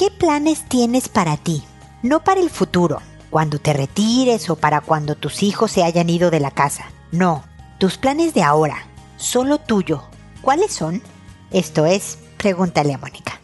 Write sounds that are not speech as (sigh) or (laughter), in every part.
¿qué planes tienes para ti? No para el futuro, cuando te retires o para cuando tus hijos se hayan ido de la casa. No, tus planes de ahora, solo tuyo. ¿Cuáles son? Esto es, pregúntale a Mónica.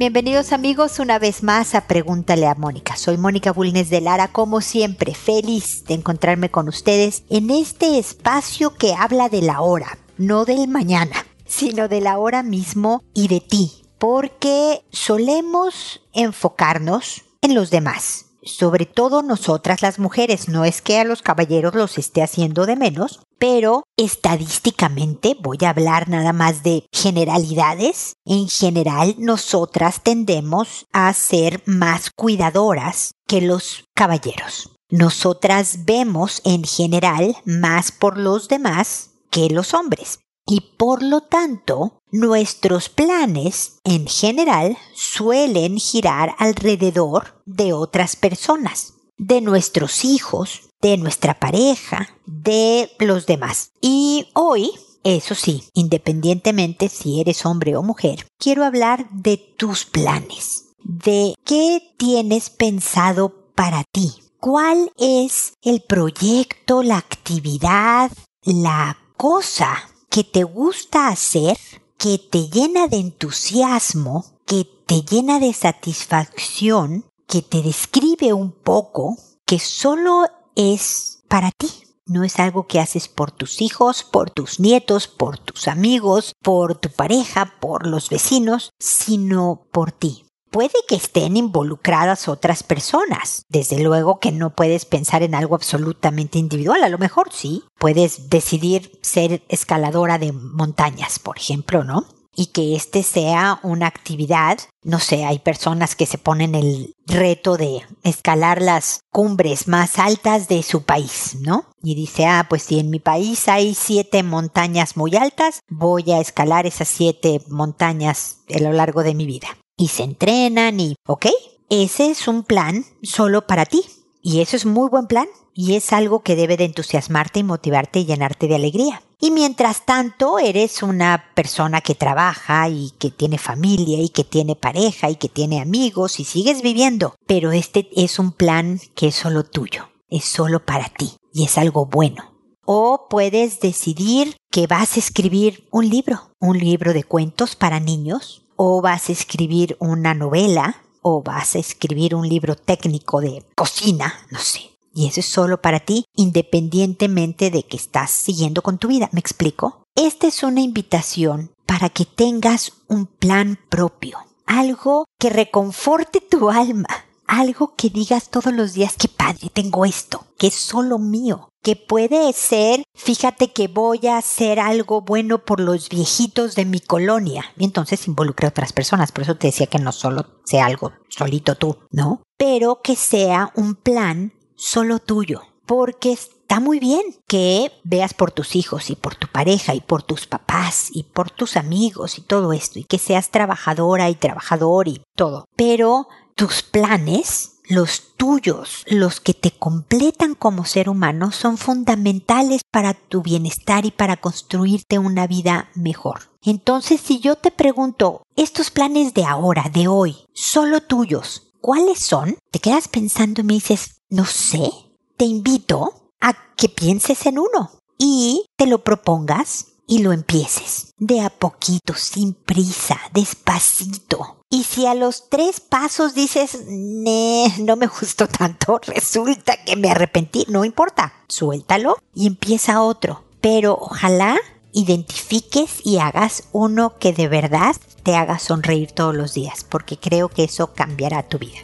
Bienvenidos amigos una vez más a Pregúntale a Mónica. Soy Mónica Bulnes de Lara, como siempre, feliz de encontrarme con ustedes en este espacio que habla de la hora, no del mañana, sino de la hora mismo y de ti, porque solemos enfocarnos en los demás sobre todo nosotras las mujeres, no es que a los caballeros los esté haciendo de menos, pero estadísticamente voy a hablar nada más de generalidades. En general, nosotras tendemos a ser más cuidadoras que los caballeros. Nosotras vemos en general más por los demás que los hombres y por lo tanto nuestros planes en general suelen girar alrededor de otras personas, de nuestros hijos, de nuestra pareja, de los demás. Y hoy, eso sí, independientemente si eres hombre o mujer, quiero hablar de tus planes, de qué tienes pensado para ti. ¿Cuál es el proyecto, la actividad, la cosa que te gusta hacer, que te llena de entusiasmo, que te llena de satisfacción, que te describe un poco, que solo es para ti. No es algo que haces por tus hijos, por tus nietos, por tus amigos, por tu pareja, por los vecinos, sino por ti. Puede que estén involucradas otras personas. Desde luego que no puedes pensar en algo absolutamente individual. A lo mejor sí. Puedes decidir ser escaladora de montañas, por ejemplo, ¿no? y que este sea una actividad, no sé, hay personas que se ponen el reto de escalar las cumbres más altas de su país, ¿no? Y dice, ah, pues si en mi país hay siete montañas muy altas, voy a escalar esas siete montañas a lo largo de mi vida y se entrenan y, ¿ok? Ese es un plan solo para ti. Y eso es muy buen plan y es algo que debe de entusiasmarte y motivarte y llenarte de alegría. Y mientras tanto eres una persona que trabaja y que tiene familia y que tiene pareja y que tiene amigos y sigues viviendo. Pero este es un plan que es solo tuyo, es solo para ti y es algo bueno. O puedes decidir que vas a escribir un libro, un libro de cuentos para niños o vas a escribir una novela o vas a escribir un libro técnico de cocina, no sé. Y eso es solo para ti, independientemente de que estás siguiendo con tu vida. ¿Me explico? Esta es una invitación para que tengas un plan propio, algo que reconforte tu alma, algo que digas todos los días, que padre, tengo esto, que es solo mío, que puede ser, fíjate que voy a hacer algo bueno por los viejitos de mi colonia. Y entonces involucre a otras personas. Por eso te decía que no solo sea algo solito tú, ¿no? Pero que sea un plan solo tuyo. Porque está muy bien que veas por tus hijos y por tu pareja y por tus papás y por tus amigos y todo esto. Y que seas trabajadora y trabajador y todo. Pero tus planes los tuyos, los que te completan como ser humano, son fundamentales para tu bienestar y para construirte una vida mejor. Entonces, si yo te pregunto, estos planes de ahora, de hoy, solo tuyos, ¿cuáles son? Te quedas pensando y me dices, no sé, te invito a que pienses en uno y te lo propongas y lo empieces. De a poquito, sin prisa, despacito. Y si a los tres pasos dices, no me gustó tanto, (laughs) resulta que me arrepentí, no importa, suéltalo y empieza otro. Pero ojalá identifiques y hagas uno que de verdad te haga sonreír todos los días, porque creo que eso cambiará tu vida.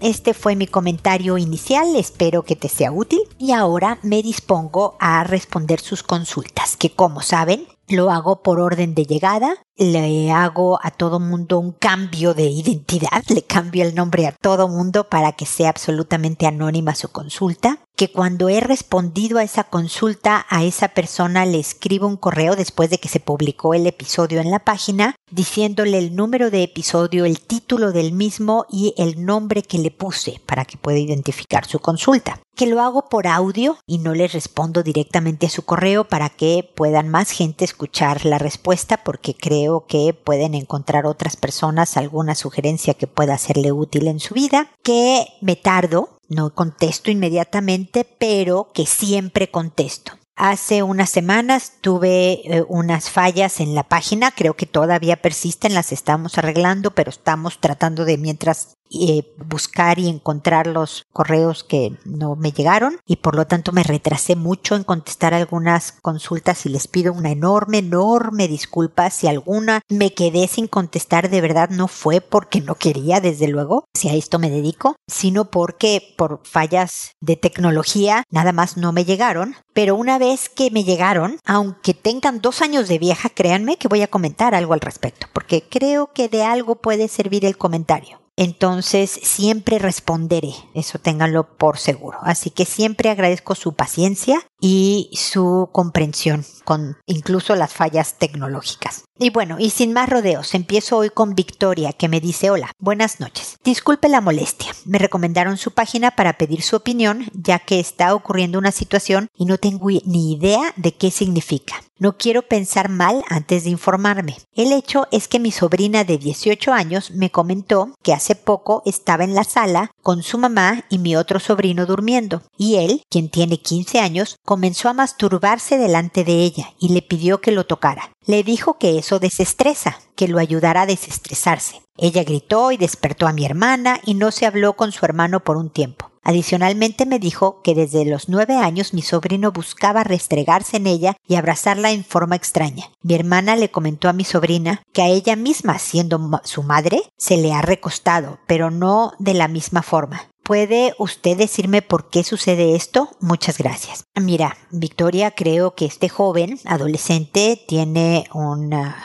Este fue mi comentario inicial, espero que te sea útil y ahora me dispongo a responder sus consultas, que como saben, lo hago por orden de llegada le hago a todo mundo un cambio de identidad, le cambio el nombre a todo mundo para que sea absolutamente anónima su consulta, que cuando he respondido a esa consulta a esa persona le escribo un correo después de que se publicó el episodio en la página diciéndole el número de episodio, el título del mismo y el nombre que le puse para que pueda identificar su consulta. Que lo hago por audio y no le respondo directamente a su correo para que puedan más gente escuchar la respuesta porque creo que pueden encontrar otras personas alguna sugerencia que pueda serle útil en su vida. Que me tardo no contesto inmediatamente, pero que siempre contesto. Hace unas semanas tuve eh, unas fallas en la página, creo que todavía persisten, las estamos arreglando, pero estamos tratando de mientras eh, buscar y encontrar los correos que no me llegaron. Y por lo tanto me retrasé mucho en contestar algunas consultas y les pido una enorme, enorme disculpa. Si alguna me quedé sin contestar de verdad no fue porque no quería desde luego, si a esto me dedico, sino porque por fallas de tecnología nada más no me llegaron, pero una vez que me llegaron, aunque tengan dos años de vieja, créanme que voy a comentar algo al respecto, porque creo que de algo puede servir el comentario entonces siempre responderé, eso ténganlo por seguro. Así que siempre agradezco su paciencia y su comprensión con incluso las fallas tecnológicas. Y bueno, y sin más rodeos, empiezo hoy con Victoria, que me dice hola, buenas noches. Disculpe la molestia. Me recomendaron su página para pedir su opinión, ya que está ocurriendo una situación y no tengo ni idea de qué significa. No quiero pensar mal antes de informarme. El hecho es que mi sobrina de 18 años me comentó que hace poco estaba en la sala con su mamá y mi otro sobrino durmiendo, y él, quien tiene 15 años, comenzó a masturbarse delante de ella y le pidió que lo tocara. Le dijo que eso desestresa, que lo ayudara a desestresarse. Ella gritó y despertó a mi hermana y no se habló con su hermano por un tiempo. Adicionalmente me dijo que desde los nueve años mi sobrino buscaba restregarse en ella y abrazarla en forma extraña. Mi hermana le comentó a mi sobrina que a ella misma, siendo su madre, se le ha recostado, pero no de la misma forma. ¿Puede usted decirme por qué sucede esto? Muchas gracias. Mira, Victoria, creo que este joven adolescente tiene una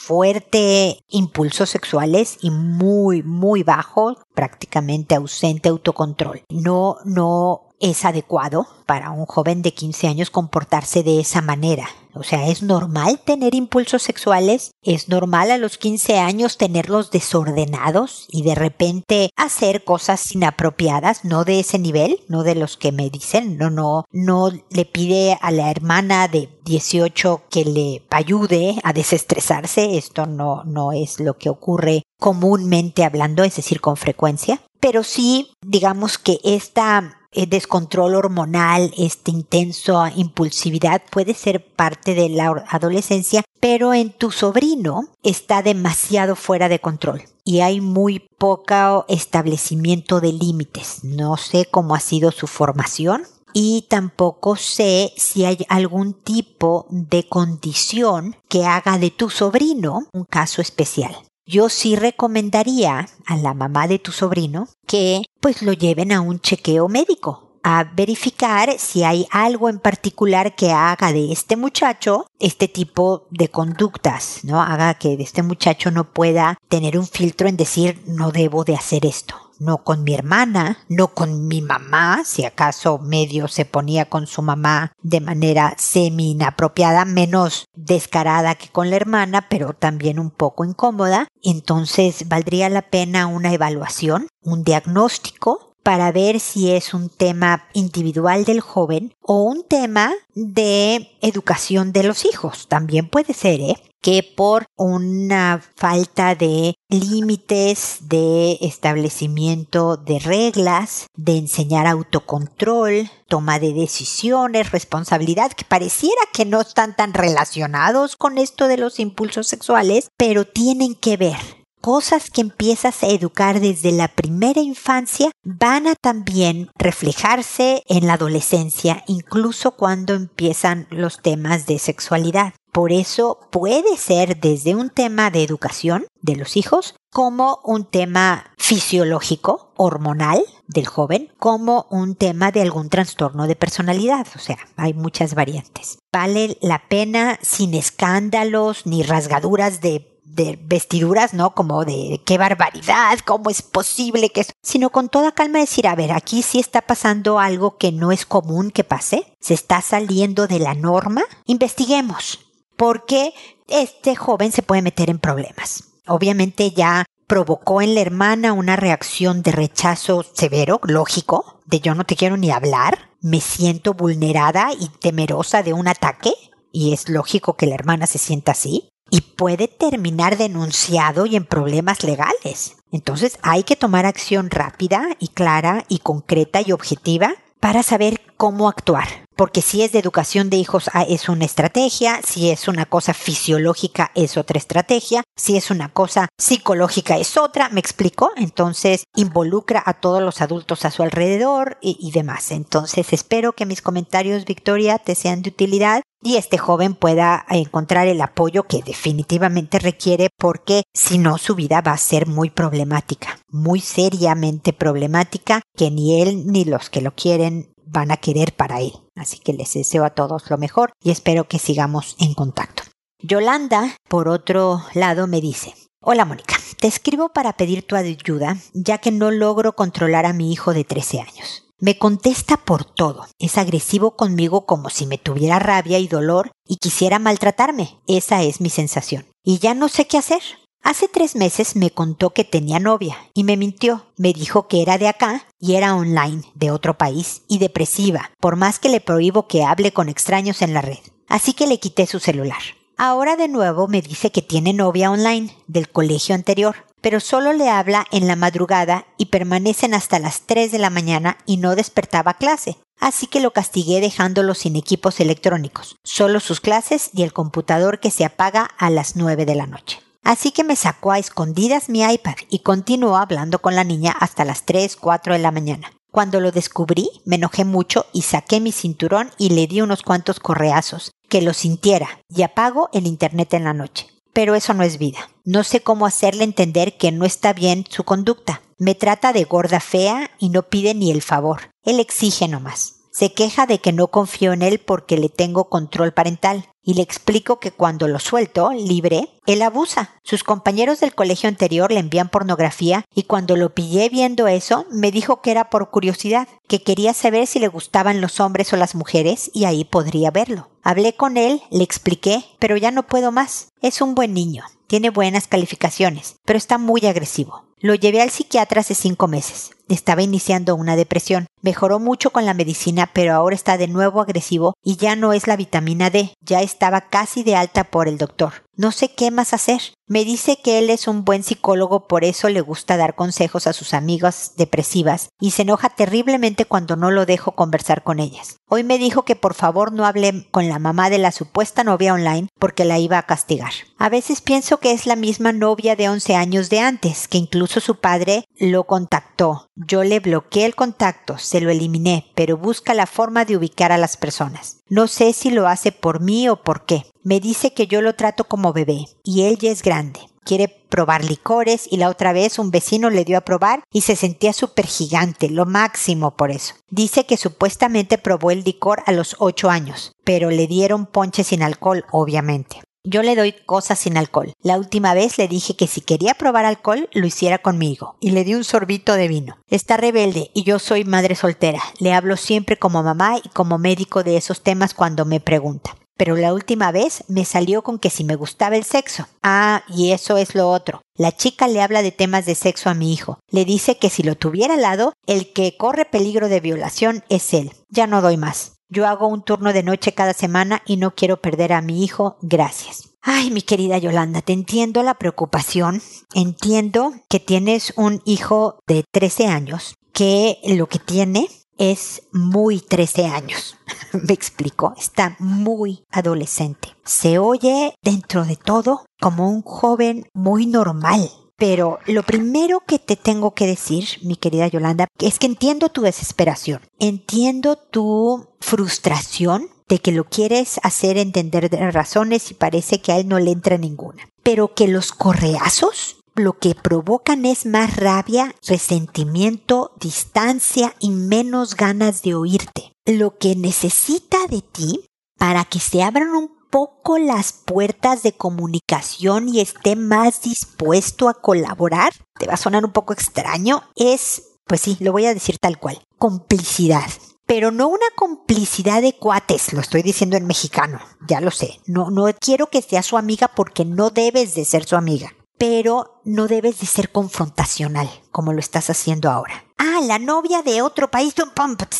fuerte impulsos sexuales y muy, muy bajo, prácticamente ausente autocontrol. No, no es adecuado para un joven de 15 años comportarse de esa manera. O sea, es normal tener impulsos sexuales, es normal a los 15 años tenerlos desordenados y de repente hacer cosas inapropiadas, no de ese nivel, no de los que me dicen, no, no, no le pide a la hermana de 18 que le ayude a desestresarse, esto no, no es lo que ocurre comúnmente hablando, es decir, con frecuencia, pero sí, digamos que esta eh, descontrol hormonal, esta intenso impulsividad puede ser parte de la adolescencia, pero en tu sobrino está demasiado fuera de control y hay muy poco establecimiento de límites. No sé cómo ha sido su formación, y tampoco sé si hay algún tipo de condición que haga de tu sobrino un caso especial yo sí recomendaría a la mamá de tu sobrino que pues lo lleven a un chequeo médico a verificar si hay algo en particular que haga de este muchacho este tipo de conductas, ¿no? Haga que este muchacho no pueda tener un filtro en decir no debo de hacer esto no con mi hermana, no con mi mamá, si acaso medio se ponía con su mamá de manera semi inapropiada, menos descarada que con la hermana, pero también un poco incómoda. Entonces valdría la pena una evaluación, un diagnóstico para ver si es un tema individual del joven o un tema de educación de los hijos. También puede ser, ¿eh? Que por una falta de límites, de establecimiento de reglas, de enseñar autocontrol, toma de decisiones, responsabilidad, que pareciera que no están tan relacionados con esto de los impulsos sexuales, pero tienen que ver cosas que empiezas a educar desde la primera infancia van a también reflejarse en la adolescencia, incluso cuando empiezan los temas de sexualidad. Por eso puede ser desde un tema de educación de los hijos como un tema fisiológico, hormonal del joven, como un tema de algún trastorno de personalidad. O sea, hay muchas variantes. Vale la pena sin escándalos ni rasgaduras de de vestiduras, ¿no? Como de qué barbaridad, cómo es posible que... Sino con toda calma decir, a ver, aquí sí está pasando algo que no es común que pase, se está saliendo de la norma, investiguemos, porque este joven se puede meter en problemas. Obviamente ya provocó en la hermana una reacción de rechazo severo, lógico, de yo no te quiero ni hablar, me siento vulnerada y temerosa de un ataque, y es lógico que la hermana se sienta así, y puede terminar denunciado y en problemas legales. Entonces hay que tomar acción rápida y clara y concreta y objetiva para saber cómo actuar. Porque si es de educación de hijos ah, es una estrategia, si es una cosa fisiológica es otra estrategia, si es una cosa psicológica es otra, ¿me explico? Entonces involucra a todos los adultos a su alrededor y, y demás. Entonces espero que mis comentarios, Victoria, te sean de utilidad y este joven pueda encontrar el apoyo que definitivamente requiere porque si no su vida va a ser muy problemática, muy seriamente problemática que ni él ni los que lo quieren van a querer para él. Así que les deseo a todos lo mejor y espero que sigamos en contacto. Yolanda, por otro lado, me dice, Hola Mónica, te escribo para pedir tu ayuda ya que no logro controlar a mi hijo de 13 años. Me contesta por todo. Es agresivo conmigo como si me tuviera rabia y dolor y quisiera maltratarme. Esa es mi sensación. Y ya no sé qué hacer. Hace tres meses me contó que tenía novia y me mintió. Me dijo que era de acá y era online, de otro país, y depresiva, por más que le prohíbo que hable con extraños en la red. Así que le quité su celular. Ahora de nuevo me dice que tiene novia online, del colegio anterior, pero solo le habla en la madrugada y permanecen hasta las 3 de la mañana y no despertaba clase. Así que lo castigué dejándolo sin equipos electrónicos, solo sus clases y el computador que se apaga a las 9 de la noche. Así que me sacó a escondidas mi iPad y continuó hablando con la niña hasta las 3, 4 de la mañana. Cuando lo descubrí, me enojé mucho y saqué mi cinturón y le di unos cuantos correazos, que lo sintiera, y apago el Internet en la noche. Pero eso no es vida. No sé cómo hacerle entender que no está bien su conducta. Me trata de gorda fea y no pide ni el favor. Él exige nomás. Se queja de que no confío en él porque le tengo control parental y le explico que cuando lo suelto, libre, él abusa. Sus compañeros del colegio anterior le envían pornografía y cuando lo pillé viendo eso, me dijo que era por curiosidad, que quería saber si le gustaban los hombres o las mujeres y ahí podría verlo. Hablé con él, le expliqué, pero ya no puedo más. Es un buen niño, tiene buenas calificaciones, pero está muy agresivo. Lo llevé al psiquiatra hace cinco meses. Estaba iniciando una depresión. Mejoró mucho con la medicina, pero ahora está de nuevo agresivo y ya no es la vitamina D, ya estaba casi de alta por el doctor. No sé qué más hacer. Me dice que él es un buen psicólogo, por eso le gusta dar consejos a sus amigas depresivas y se enoja terriblemente cuando no lo dejo conversar con ellas. Hoy me dijo que por favor no hable con la mamá de la supuesta novia online porque la iba a castigar. A veces pienso que es la misma novia de 11 años de antes, que incluso su padre lo contactó. Yo le bloqueé el contacto, se lo eliminé, pero busca la forma de ubicar a las personas. No sé si lo hace por mí o por qué. Me dice que yo lo trato como bebé y él ya es grande. Quiere probar licores y la otra vez un vecino le dio a probar y se sentía súper gigante, lo máximo por eso. Dice que supuestamente probó el licor a los ocho años, pero le dieron ponche sin alcohol, obviamente. Yo le doy cosas sin alcohol. La última vez le dije que si quería probar alcohol, lo hiciera conmigo, y le di un sorbito de vino. Está rebelde y yo soy madre soltera. Le hablo siempre como mamá y como médico de esos temas cuando me pregunta. Pero la última vez me salió con que si me gustaba el sexo. Ah, y eso es lo otro. La chica le habla de temas de sexo a mi hijo. Le dice que si lo tuviera al lado, el que corre peligro de violación es él. Ya no doy más. Yo hago un turno de noche cada semana y no quiero perder a mi hijo. Gracias. Ay, mi querida Yolanda, te entiendo la preocupación. Entiendo que tienes un hijo de 13 años que lo que tiene es muy 13 años. (laughs) Me explico, está muy adolescente. Se oye dentro de todo como un joven muy normal. Pero lo primero que te tengo que decir, mi querida Yolanda, es que entiendo tu desesperación, entiendo tu frustración de que lo quieres hacer entender de razones y parece que a él no le entra ninguna. Pero que los correazos lo que provocan es más rabia, resentimiento, distancia y menos ganas de oírte. Lo que necesita de ti para que se abran un poco las puertas de comunicación y esté más dispuesto a colaborar, te va a sonar un poco extraño, es, pues sí, lo voy a decir tal cual, complicidad. Pero no una complicidad de cuates, lo estoy diciendo en mexicano, ya lo sé. No, no quiero que sea su amiga porque no debes de ser su amiga pero no debes de ser confrontacional como lo estás haciendo ahora. Ah, la novia de otro país,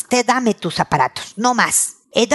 te dame tus aparatos, no más. Eh,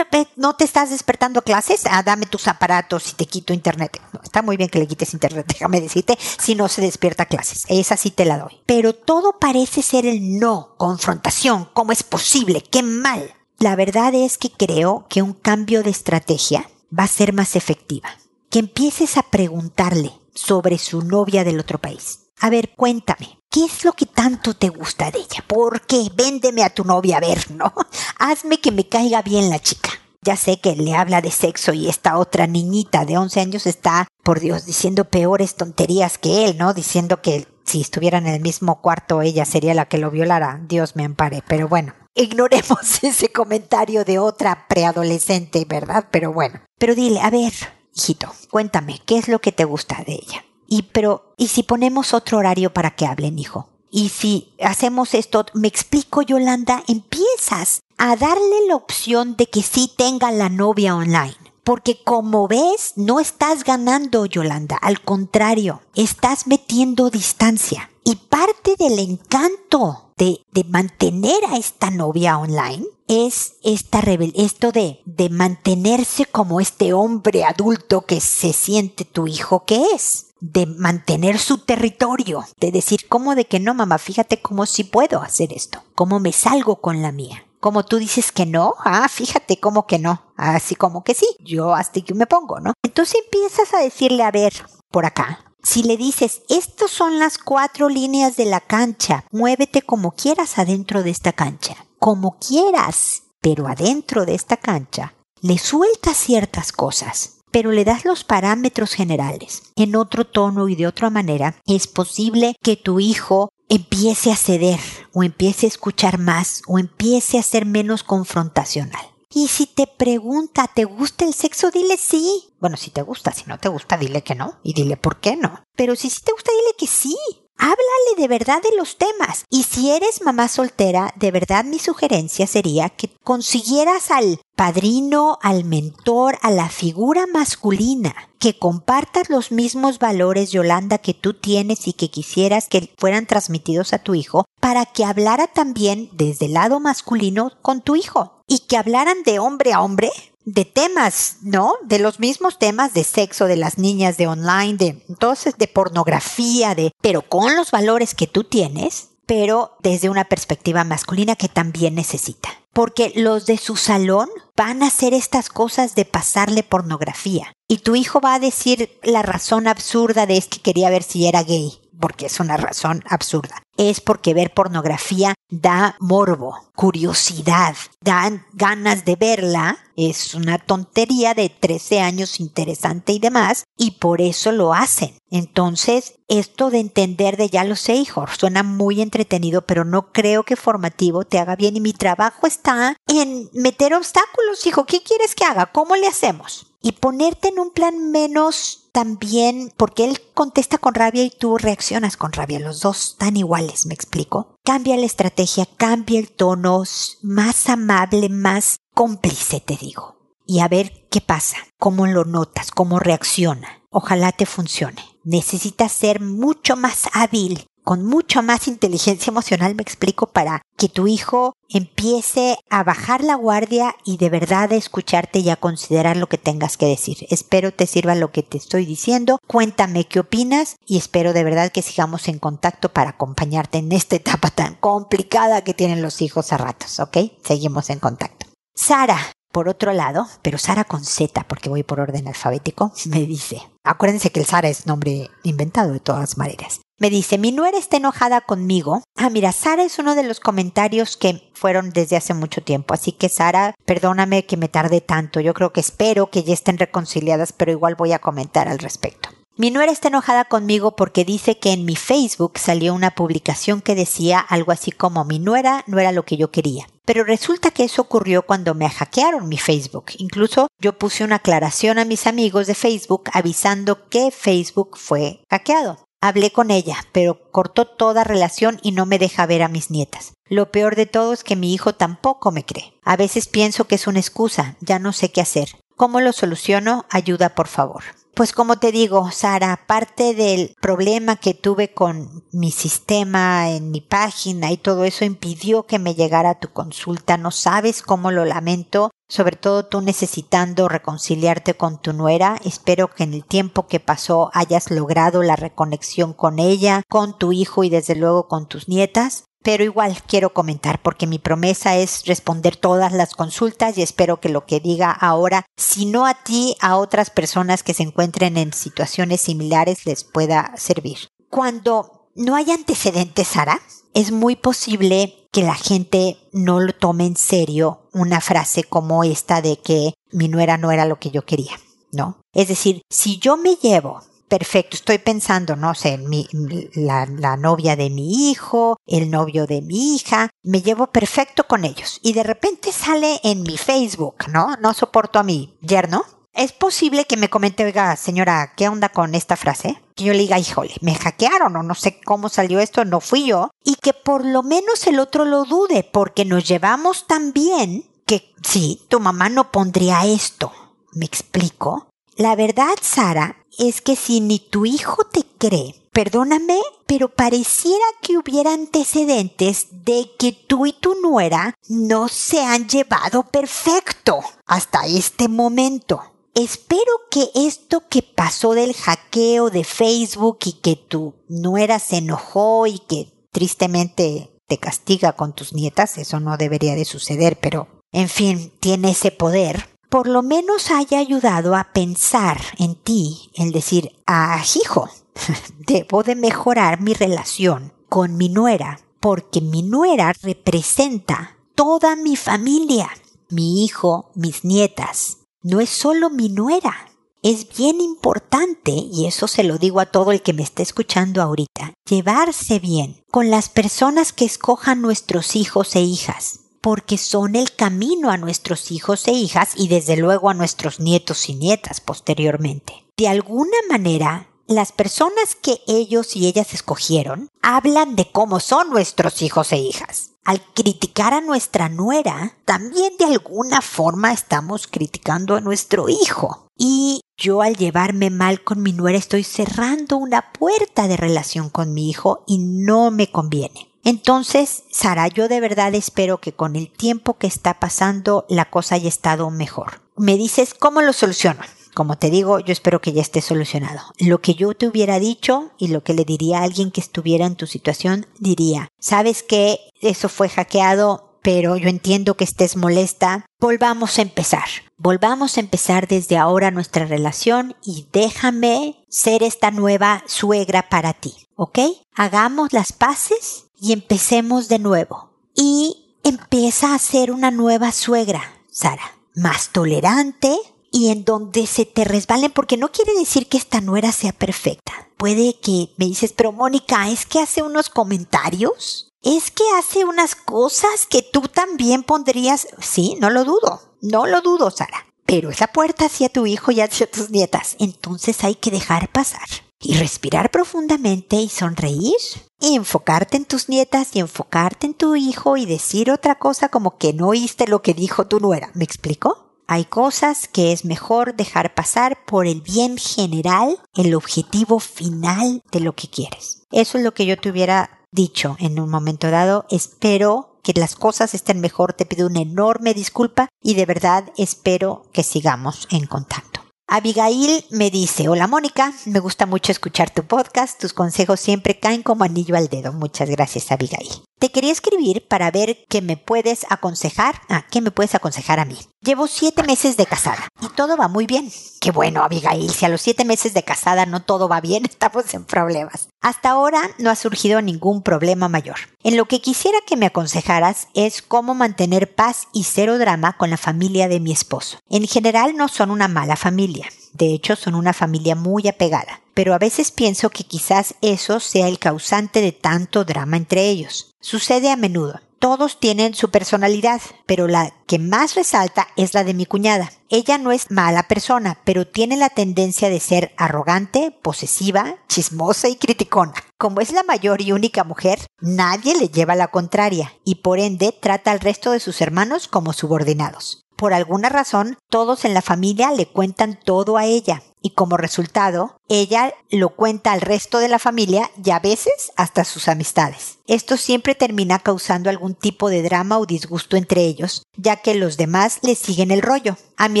¿No te estás despertando clases? Ah, dame tus aparatos y te quito internet. está muy bien que le quites internet, (laughs) déjame decirte, si no se despierta clases. Esa sí te la doy. Pero todo parece ser el no, confrontación, ¿cómo es posible? ¡Qué mal! La verdad es que creo que un cambio de estrategia va a ser más efectiva. Que empieces a preguntarle, sobre su novia del otro país. A ver, cuéntame, ¿qué es lo que tanto te gusta de ella? ¿Por qué? Véndeme a tu novia a ver, ¿no? (laughs) Hazme que me caiga bien la chica. Ya sé que le habla de sexo y esta otra niñita de 11 años está, por Dios, diciendo peores tonterías que él, ¿no? Diciendo que si estuvieran en el mismo cuarto ella sería la que lo violara. Dios me ampare. Pero bueno, (laughs) ignoremos ese comentario de otra preadolescente, ¿verdad? Pero bueno. Pero dile, a ver, hijito, cuéntame, ¿qué es lo que te gusta de ella? Y pero, ¿y si ponemos otro horario para que hablen, hijo? Y si hacemos esto, me explico, Yolanda, empiezas a darle la opción de que sí tenga la novia online. Porque como ves, no estás ganando, Yolanda. Al contrario, estás metiendo distancia. Y parte del encanto de, de mantener a esta novia online es esta rebel esto de, de mantenerse como este hombre adulto que se siente tu hijo que es de mantener su territorio, de decir cómo de que no, mamá, fíjate cómo sí puedo hacer esto, cómo me salgo con la mía. Como tú dices que no, ah, fíjate cómo que no, así como que sí, yo hasta que me pongo, ¿no? Entonces empiezas a decirle, a ver, por acá, si le dices, estas son las cuatro líneas de la cancha, muévete como quieras adentro de esta cancha. Como quieras, pero adentro de esta cancha, le sueltas ciertas cosas, pero le das los parámetros generales. En otro tono y de otra manera, es posible que tu hijo empiece a ceder o empiece a escuchar más o empiece a ser menos confrontacional. Y si te pregunta, ¿te gusta el sexo? Dile sí. Bueno, si te gusta, si no te gusta, dile que no. Y dile por qué no. Pero si sí te gusta, dile que sí. Háblale de verdad de los temas. Y si eres mamá soltera, de verdad mi sugerencia sería que consiguieras al padrino, al mentor, a la figura masculina, que compartas los mismos valores, Yolanda, que tú tienes y que quisieras que fueran transmitidos a tu hijo, para que hablara también desde el lado masculino con tu hijo y que hablaran de hombre a hombre de temas, ¿no? De los mismos temas de sexo de las niñas de online, de entonces de pornografía, de pero con los valores que tú tienes, pero desde una perspectiva masculina que también necesita. Porque los de su salón van a hacer estas cosas de pasarle pornografía. Y tu hijo va a decir la razón absurda de es que quería ver si era gay porque es una razón absurda. Es porque ver pornografía da morbo, curiosidad, dan ganas de verla. Es una tontería de 13 años interesante y demás, y por eso lo hacen. Entonces, esto de entender de ya lo sé, hijo, suena muy entretenido, pero no creo que formativo te haga bien y mi trabajo está en meter obstáculos, hijo. ¿Qué quieres que haga? ¿Cómo le hacemos? Y ponerte en un plan menos también, porque él contesta con rabia y tú reaccionas con rabia, los dos tan iguales, me explico. Cambia la estrategia, cambia el tono, más amable, más cómplice, te digo. Y a ver qué pasa, cómo lo notas, cómo reacciona. Ojalá te funcione. Necesitas ser mucho más hábil con mucho más inteligencia emocional, me explico, para que tu hijo empiece a bajar la guardia y de verdad a escucharte y a considerar lo que tengas que decir. Espero te sirva lo que te estoy diciendo. Cuéntame qué opinas y espero de verdad que sigamos en contacto para acompañarte en esta etapa tan complicada que tienen los hijos a ratos, ¿ok? Seguimos en contacto. Sara, por otro lado, pero Sara con Z, porque voy por orden alfabético, (laughs) me dice, acuérdense que el Sara es nombre inventado de todas maneras. Me dice, mi nuera está enojada conmigo. Ah, mira, Sara es uno de los comentarios que fueron desde hace mucho tiempo. Así que Sara, perdóname que me tarde tanto. Yo creo que espero que ya estén reconciliadas, pero igual voy a comentar al respecto. Mi nuera está enojada conmigo porque dice que en mi Facebook salió una publicación que decía algo así como mi nuera no era lo que yo quería. Pero resulta que eso ocurrió cuando me hackearon mi Facebook. Incluso yo puse una aclaración a mis amigos de Facebook avisando que Facebook fue hackeado. Hablé con ella, pero cortó toda relación y no me deja ver a mis nietas. Lo peor de todo es que mi hijo tampoco me cree. A veces pienso que es una excusa, ya no sé qué hacer. ¿Cómo lo soluciono? Ayuda, por favor. Pues como te digo, Sara, parte del problema que tuve con mi sistema en mi página y todo eso impidió que me llegara tu consulta. No sabes cómo lo lamento, sobre todo tú necesitando reconciliarte con tu nuera. Espero que en el tiempo que pasó hayas logrado la reconexión con ella, con tu hijo y desde luego con tus nietas pero igual quiero comentar porque mi promesa es responder todas las consultas y espero que lo que diga ahora, si no a ti, a otras personas que se encuentren en situaciones similares les pueda servir. Cuando no hay antecedentes, Sara, es muy posible que la gente no lo tome en serio una frase como esta de que mi nuera no era lo que yo quería, ¿no? Es decir, si yo me llevo perfecto, estoy pensando, no sé, mi, la, la novia de mi hijo, el novio de mi hija, me llevo perfecto con ellos y de repente sale en mi Facebook, ¿no? No soporto a mi yerno. Es posible que me comente, oiga, señora, ¿qué onda con esta frase? Que yo le diga, híjole, me hackearon o no sé cómo salió esto, no fui yo. Y que por lo menos el otro lo dude, porque nos llevamos tan bien que sí, tu mamá no pondría esto. ¿Me explico? La verdad, Sara, es que si ni tu hijo te cree, perdóname, pero pareciera que hubiera antecedentes de que tú y tu nuera no se han llevado perfecto hasta este momento. Espero que esto que pasó del hackeo de Facebook y que tu nuera se enojó y que tristemente te castiga con tus nietas, eso no debería de suceder, pero en fin, tiene ese poder por lo menos haya ayudado a pensar en ti, en decir, ah, hijo, (laughs) debo de mejorar mi relación con mi nuera, porque mi nuera representa toda mi familia, mi hijo, mis nietas. No es solo mi nuera, es bien importante, y eso se lo digo a todo el que me esté escuchando ahorita, llevarse bien con las personas que escojan nuestros hijos e hijas porque son el camino a nuestros hijos e hijas y desde luego a nuestros nietos y nietas posteriormente. De alguna manera, las personas que ellos y ellas escogieron hablan de cómo son nuestros hijos e hijas. Al criticar a nuestra nuera, también de alguna forma estamos criticando a nuestro hijo. Y yo al llevarme mal con mi nuera estoy cerrando una puerta de relación con mi hijo y no me conviene. Entonces, Sara, yo de verdad espero que con el tiempo que está pasando la cosa haya estado mejor. Me dices, ¿cómo lo soluciono? Como te digo, yo espero que ya esté solucionado. Lo que yo te hubiera dicho y lo que le diría a alguien que estuviera en tu situación, diría, ¿sabes qué? Eso fue hackeado, pero yo entiendo que estés molesta. Volvamos a empezar. Volvamos a empezar desde ahora nuestra relación y déjame ser esta nueva suegra para ti, ¿ok? Hagamos las paces y empecemos de nuevo. Y empieza a ser una nueva suegra, Sara, más tolerante y en donde se te resbalen, porque no quiere decir que esta nuera sea perfecta. Puede que me dices, pero Mónica, es que hace unos comentarios, es que hace unas cosas que tú también pondrías. Sí, no lo dudo, no lo dudo, Sara. Pero esa puerta hacia tu hijo y hacia tus nietas, entonces hay que dejar pasar y respirar profundamente y sonreír y enfocarte en tus nietas y enfocarte en tu hijo y decir otra cosa como que no oíste lo que dijo tu nuera. ¿Me explico? Hay cosas que es mejor dejar pasar por el bien general, el objetivo final de lo que quieres. Eso es lo que yo te hubiera dicho en un momento dado. Espero que las cosas estén mejor. Te pido una enorme disculpa y de verdad espero que sigamos en contacto. Abigail me dice, hola Mónica, me gusta mucho escuchar tu podcast, tus consejos siempre caen como anillo al dedo. Muchas gracias Abigail. Te quería escribir para ver qué me puedes aconsejar. Ah, ¿qué me puedes aconsejar a mí? Llevo siete meses de casada y todo va muy bien. Qué bueno, Abigail. Si a los siete meses de casada no todo va bien, (laughs) estamos en problemas. Hasta ahora no ha surgido ningún problema mayor. En lo que quisiera que me aconsejaras es cómo mantener paz y cero drama con la familia de mi esposo. En general no son una mala familia. De hecho, son una familia muy apegada pero a veces pienso que quizás eso sea el causante de tanto drama entre ellos. Sucede a menudo. Todos tienen su personalidad, pero la que más resalta es la de mi cuñada. Ella no es mala persona, pero tiene la tendencia de ser arrogante, posesiva, chismosa y criticona. Como es la mayor y única mujer, nadie le lleva la contraria y por ende trata al resto de sus hermanos como subordinados. Por alguna razón, todos en la familia le cuentan todo a ella y como resultado, ella lo cuenta al resto de la familia y a veces hasta sus amistades. Esto siempre termina causando algún tipo de drama o disgusto entre ellos, ya que los demás le siguen el rollo. A mi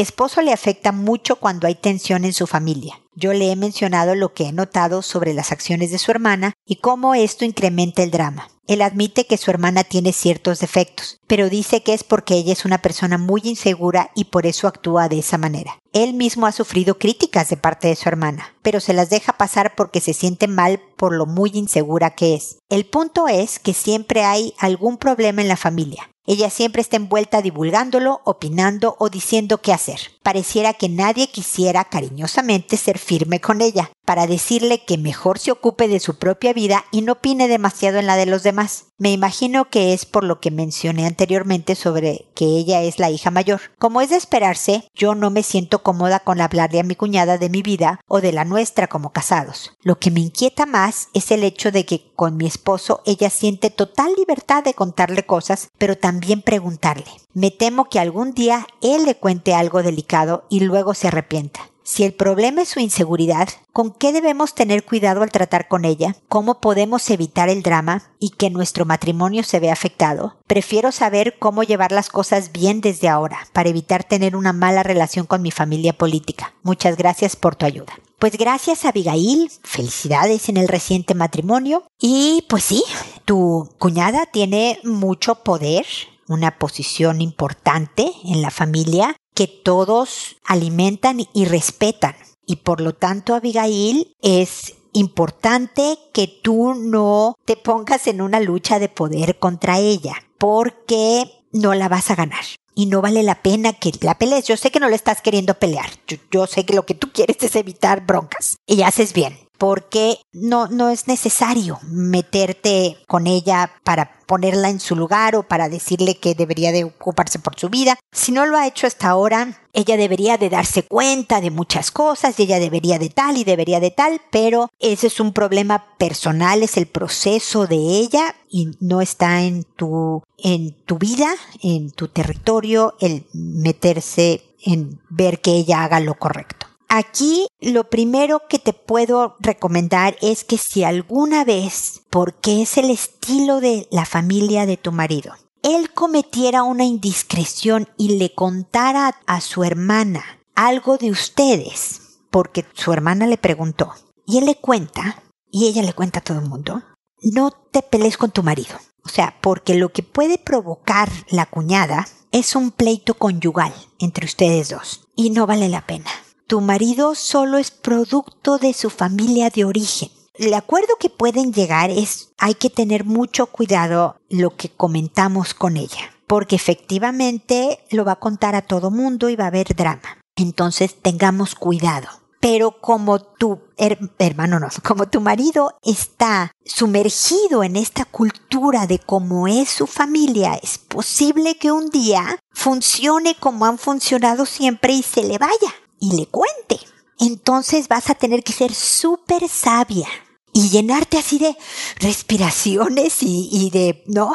esposo le afecta mucho cuando hay tensión en su familia. Yo le he mencionado lo que he notado sobre las acciones de su hermana y cómo esto incrementa el drama. Él admite que su hermana tiene ciertos defectos, pero dice que es porque ella es una persona muy insegura y por eso actúa de esa manera. Él mismo ha sufrido críticas de parte de su hermana, pero se las deja pasar porque se siente mal por lo muy insegura que es. El punto es que siempre hay algún problema en la familia. Ella siempre está envuelta divulgándolo, opinando o diciendo qué hacer. Pareciera que nadie quisiera cariñosamente ser firme con ella, para decirle que mejor se ocupe de su propia vida y no opine demasiado en la de los demás. Me imagino que es por lo que mencioné anteriormente sobre que ella es la hija mayor. Como es de esperarse, yo no me siento cómoda con hablarle a mi cuñada de mi vida o de la nuestra como casados. Lo que me inquieta más es el hecho de que con mi esposo ella siente total libertad de contarle cosas, pero también preguntarle. Me temo que algún día él le cuente algo delicado y luego se arrepienta. Si el problema es su inseguridad, ¿con qué debemos tener cuidado al tratar con ella? ¿Cómo podemos evitar el drama y que nuestro matrimonio se vea afectado? Prefiero saber cómo llevar las cosas bien desde ahora, para evitar tener una mala relación con mi familia política. Muchas gracias por tu ayuda. Pues gracias Abigail, felicidades en el reciente matrimonio y pues sí, tu cuñada tiene mucho poder, una posición importante en la familia que todos alimentan y respetan. Y por lo tanto, Abigail, es importante que tú no te pongas en una lucha de poder contra ella, porque no la vas a ganar. Y no vale la pena que la pelees. Yo sé que no le estás queriendo pelear. Yo, yo sé que lo que tú quieres es evitar broncas. Y haces bien porque no, no es necesario meterte con ella para ponerla en su lugar o para decirle que debería de ocuparse por su vida. Si no lo ha hecho hasta ahora, ella debería de darse cuenta de muchas cosas y ella debería de tal y debería de tal, pero ese es un problema personal, es el proceso de ella y no está en tu, en tu vida, en tu territorio, el meterse en ver que ella haga lo correcto. Aquí lo primero que te puedo recomendar es que si alguna vez, porque es el estilo de la familia de tu marido, él cometiera una indiscreción y le contara a su hermana algo de ustedes, porque su hermana le preguntó, y él le cuenta, y ella le cuenta a todo el mundo, no te pelees con tu marido. O sea, porque lo que puede provocar la cuñada es un pleito conyugal entre ustedes dos, y no vale la pena tu marido solo es producto de su familia de origen. El acuerdo que pueden llegar es hay que tener mucho cuidado lo que comentamos con ella, porque efectivamente lo va a contar a todo mundo y va a haber drama. Entonces tengamos cuidado. Pero como tu hermano no, (laughs) como tu marido está sumergido en esta cultura de cómo es su familia, es posible que un día funcione como han funcionado siempre y se le vaya y le cuente. Entonces vas a tener que ser súper sabia y llenarte así de respiraciones y, de, ¿no?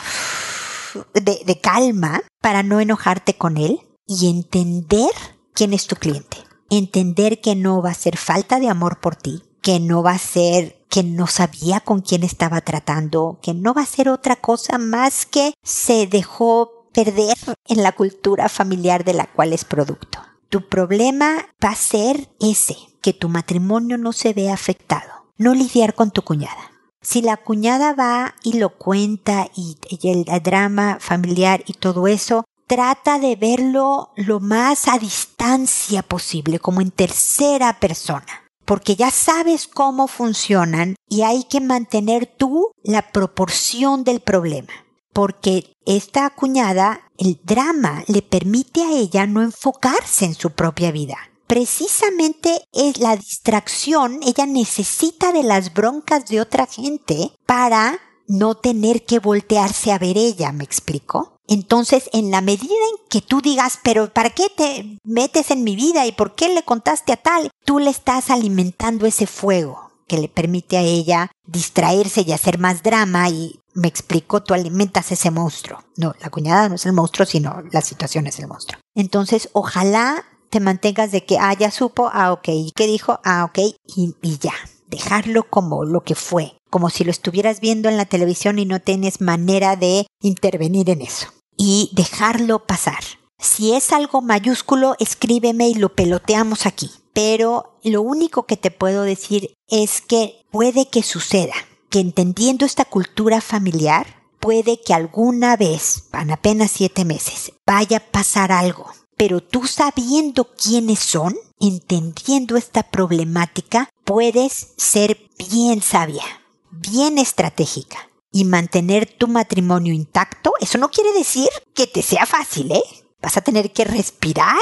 De, de calma para no enojarte con él y entender quién es tu cliente. Entender que no va a ser falta de amor por ti, que no va a ser que no sabía con quién estaba tratando, que no va a ser otra cosa más que se dejó perder en la cultura familiar de la cual es producto. Tu problema va a ser ese, que tu matrimonio no se vea afectado, no lidiar con tu cuñada. Si la cuñada va y lo cuenta y, el, drama familiar y todo eso, trata de verlo lo más a distancia posible, como en tercera persona, porque ya sabes cómo funcionan y hay que mantener tú la proporción del problema porque esta cuñada, el drama le permite a ella no enfocarse en su propia vida. Precisamente es la distracción, ella necesita de las broncas de otra gente para no tener que voltearse a ver ella, ¿me explico? Entonces, en la medida en que tú digas, pero ¿para qué te metes en mi vida y por qué le contaste a tal? Tú le estás alimentando ese fuego que le permite a ella distraerse y hacer más drama y me explico, tú alimentas ese monstruo. No, la cuñada no es el monstruo, sino la situación es el monstruo. Entonces, ojalá te mantengas de que, ah, ya supo, ah, ok, ¿y qué dijo? Ah, ok, y ya. Dejarlo como lo que fue, como si lo estuvieras viendo en la televisión y no tienes manera de intervenir en eso. Y dejarlo pasar. Si es algo mayúsculo, escríbeme y lo peloteamos aquí. Pero lo único que te puedo decir es que puede que suceda, que entendiendo esta cultura familiar, puede que alguna vez, van apenas siete meses, vaya a pasar algo. Pero tú sabiendo quiénes son, entendiendo esta problemática, puedes ser bien sabia, bien estratégica y mantener tu matrimonio intacto. Eso no quiere decir que te sea fácil, ¿eh? Vas a tener que respirar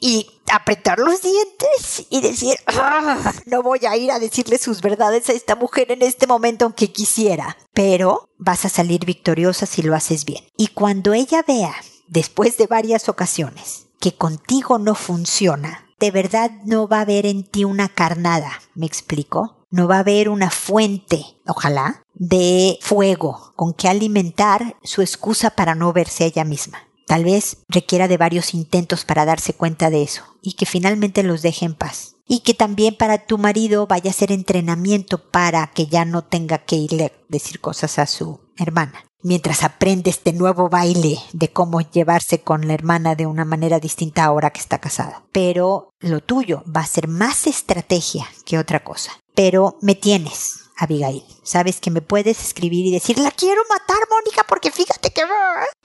y apretar los dientes y decir, ah, no voy a ir a decirle sus verdades a esta mujer en este momento aunque quisiera. Pero vas a salir victoriosa si lo haces bien. Y cuando ella vea, después de varias ocasiones, que contigo no funciona, de verdad no va a haber en ti una carnada, ¿me explico? No va a haber una fuente, ojalá, de fuego con que alimentar su excusa para no verse ella misma. Tal vez requiera de varios intentos para darse cuenta de eso y que finalmente los deje en paz. Y que también para tu marido vaya a ser entrenamiento para que ya no tenga que irle a decir cosas a su hermana. Mientras aprende este nuevo baile de cómo llevarse con la hermana de una manera distinta ahora que está casada. Pero lo tuyo va a ser más estrategia que otra cosa. Pero me tienes, Abigail. Sabes que me puedes escribir y decir, la quiero matar, Mónica, porque fíjate que...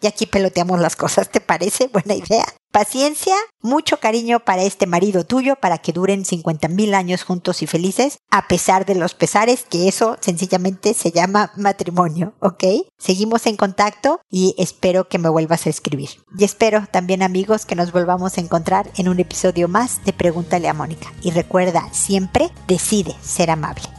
Y aquí peloteamos las cosas, ¿te parece? (laughs) Buena idea. Paciencia, mucho cariño para este marido tuyo para que duren 50 mil años juntos y felices, a pesar de los pesares, que eso sencillamente se llama matrimonio, ¿ok? Seguimos en contacto y espero que me vuelvas a escribir. Y espero también amigos que nos volvamos a encontrar en un episodio más de Pregúntale a Mónica. Y recuerda, siempre decide ser amable.